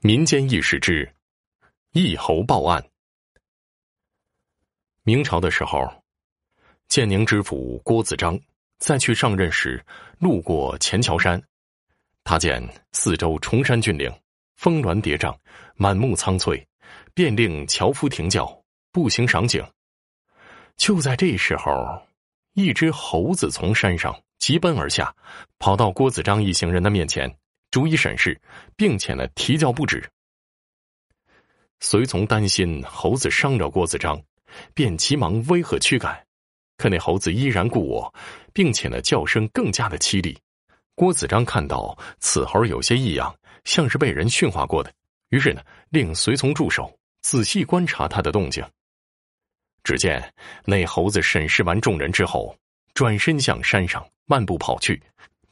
民间异事之义侯报案。明朝的时候，建宁知府郭子章在去上任时，路过前桥山，他见四周崇山峻岭，峰峦叠嶂，满目苍翠，便令樵夫停轿，步行赏景。就在这时候，一只猴子从山上急奔而下，跑到郭子章一行人的面前。逐一审视，并且呢啼叫不止。随从担心猴子伤着郭子章，便急忙威吓驱赶，可那猴子依然故我，并且呢叫声更加的凄厉。郭子章看到此猴有些异样，像是被人驯化过的，于是呢令随从驻守，仔细观察他的动静。只见那猴子审视完众人之后，转身向山上漫步跑去，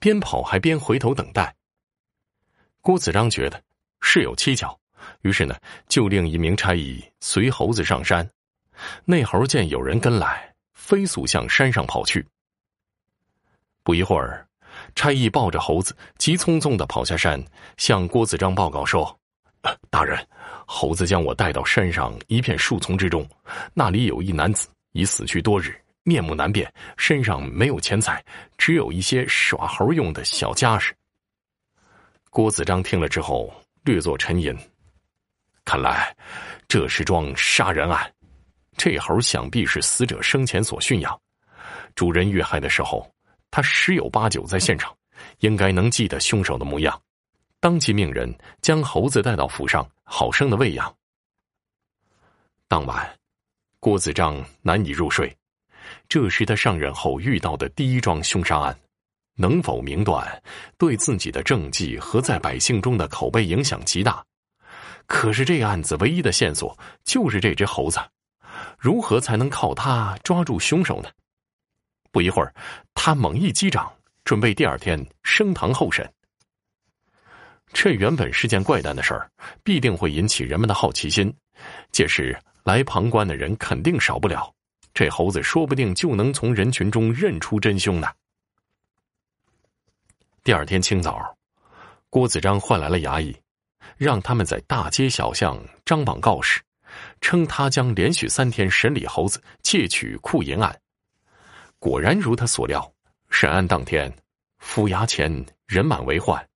边跑还边回头等待。郭子章觉得事有蹊跷，于是呢，就令一名差役随猴子上山。那猴见有人跟来，飞速向山上跑去。不一会儿，差役抱着猴子，急匆匆的跑下山，向郭子章报告说：“大人，猴子将我带到山上一片树丛之中，那里有一男子已死去多日，面目难辨，身上没有钱财，只有一些耍猴用的小家什。”郭子章听了之后，略作沉吟。看来，这是桩杀人案。这猴想必是死者生前所驯养，主人遇害的时候，他十有八九在现场，应该能记得凶手的模样。当即命人将猴子带到府上，好生的喂养。当晚，郭子章难以入睡，这是他上任后遇到的第一桩凶杀案。能否明断，对自己的政绩和在百姓中的口碑影响极大。可是这案子唯一的线索就是这只猴子，如何才能靠它抓住凶手呢？不一会儿，他猛一击掌，准备第二天升堂候审。这原本是件怪诞的事儿，必定会引起人们的好奇心。届时来旁观的人肯定少不了，这猴子说不定就能从人群中认出真凶呢。第二天清早，郭子章唤来了衙役，让他们在大街小巷张榜告示，称他将连续三天审理猴子窃取库银案。果然如他所料，审案当天，府衙前人满为患。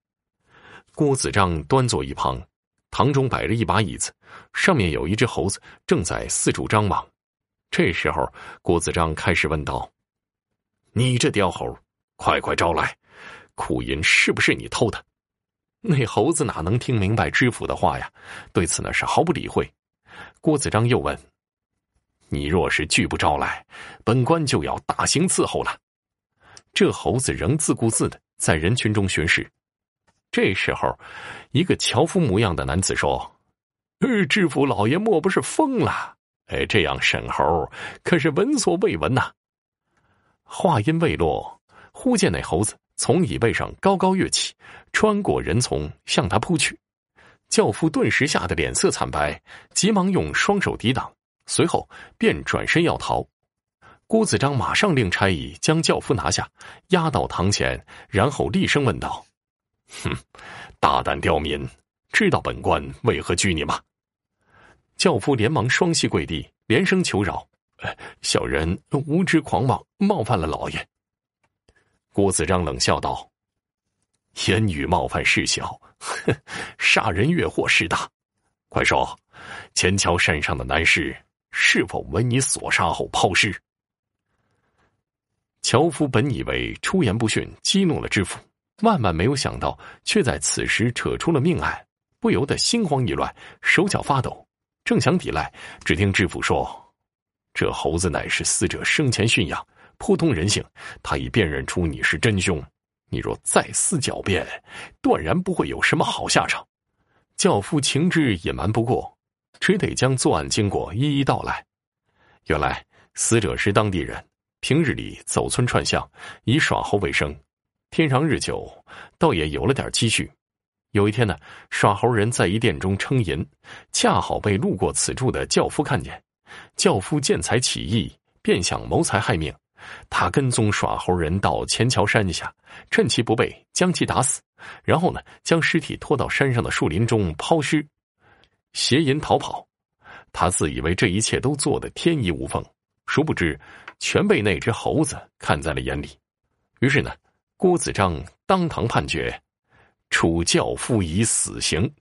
郭子章端坐一旁，堂中摆着一把椅子，上面有一只猴子正在四处张望。这时候，郭子章开始问道：“你这刁猴，快快招来！”库银是不是你偷的？那猴子哪能听明白知府的话呀？对此呢是毫不理会。郭子章又问：“你若是拒不招来，本官就要大刑伺候了。”这猴子仍自顾自的在人群中巡视。这时候，一个樵夫模样的男子说：“呃，知府老爷莫不是疯了？哎，这样审猴可是闻所未闻呐！”话音未落，忽见那猴子。从椅背上高高跃起，穿过人丛向他扑去。教夫顿时吓得脸色惨白，急忙用双手抵挡，随后便转身要逃。郭子章马上令差役将教夫拿下，押到堂前，然后厉声问道：“哼，大胆刁民，知道本官为何拘你吗？”教夫连忙双膝跪地，连声求饶：“小人无知狂妄，冒犯了老爷。”郭子章冷笑道：“言语冒犯事小，哼，杀人越货事大。快说，前桥山上的男尸是否为你所杀后抛尸？”樵夫本以为出言不逊，激怒了知府，万万没有想到，却在此时扯出了命案，不由得心慌意乱，手脚发抖，正想抵赖，只听知府说：“这猴子乃是死者生前驯养。”扑通人性，他已辨认出你是真凶。你若再思狡辩，断然不会有什么好下场。教夫情知隐瞒不过，只得将作案经过一一道来。原来死者是当地人，平日里走村串巷，以耍猴为生。天长日久，倒也有了点积蓄。有一天呢，耍猴人在一店中称银，恰好被路过此处的教夫看见。教夫见财起意，便想谋财害命。他跟踪耍猴人到钱桥山下，趁其不备将其打死，然后呢将尸体拖到山上的树林中抛尸，携银逃跑。他自以为这一切都做得天衣无缝，殊不知全被那只猴子看在了眼里。于是呢，郭子章当堂判决，处教夫以死刑。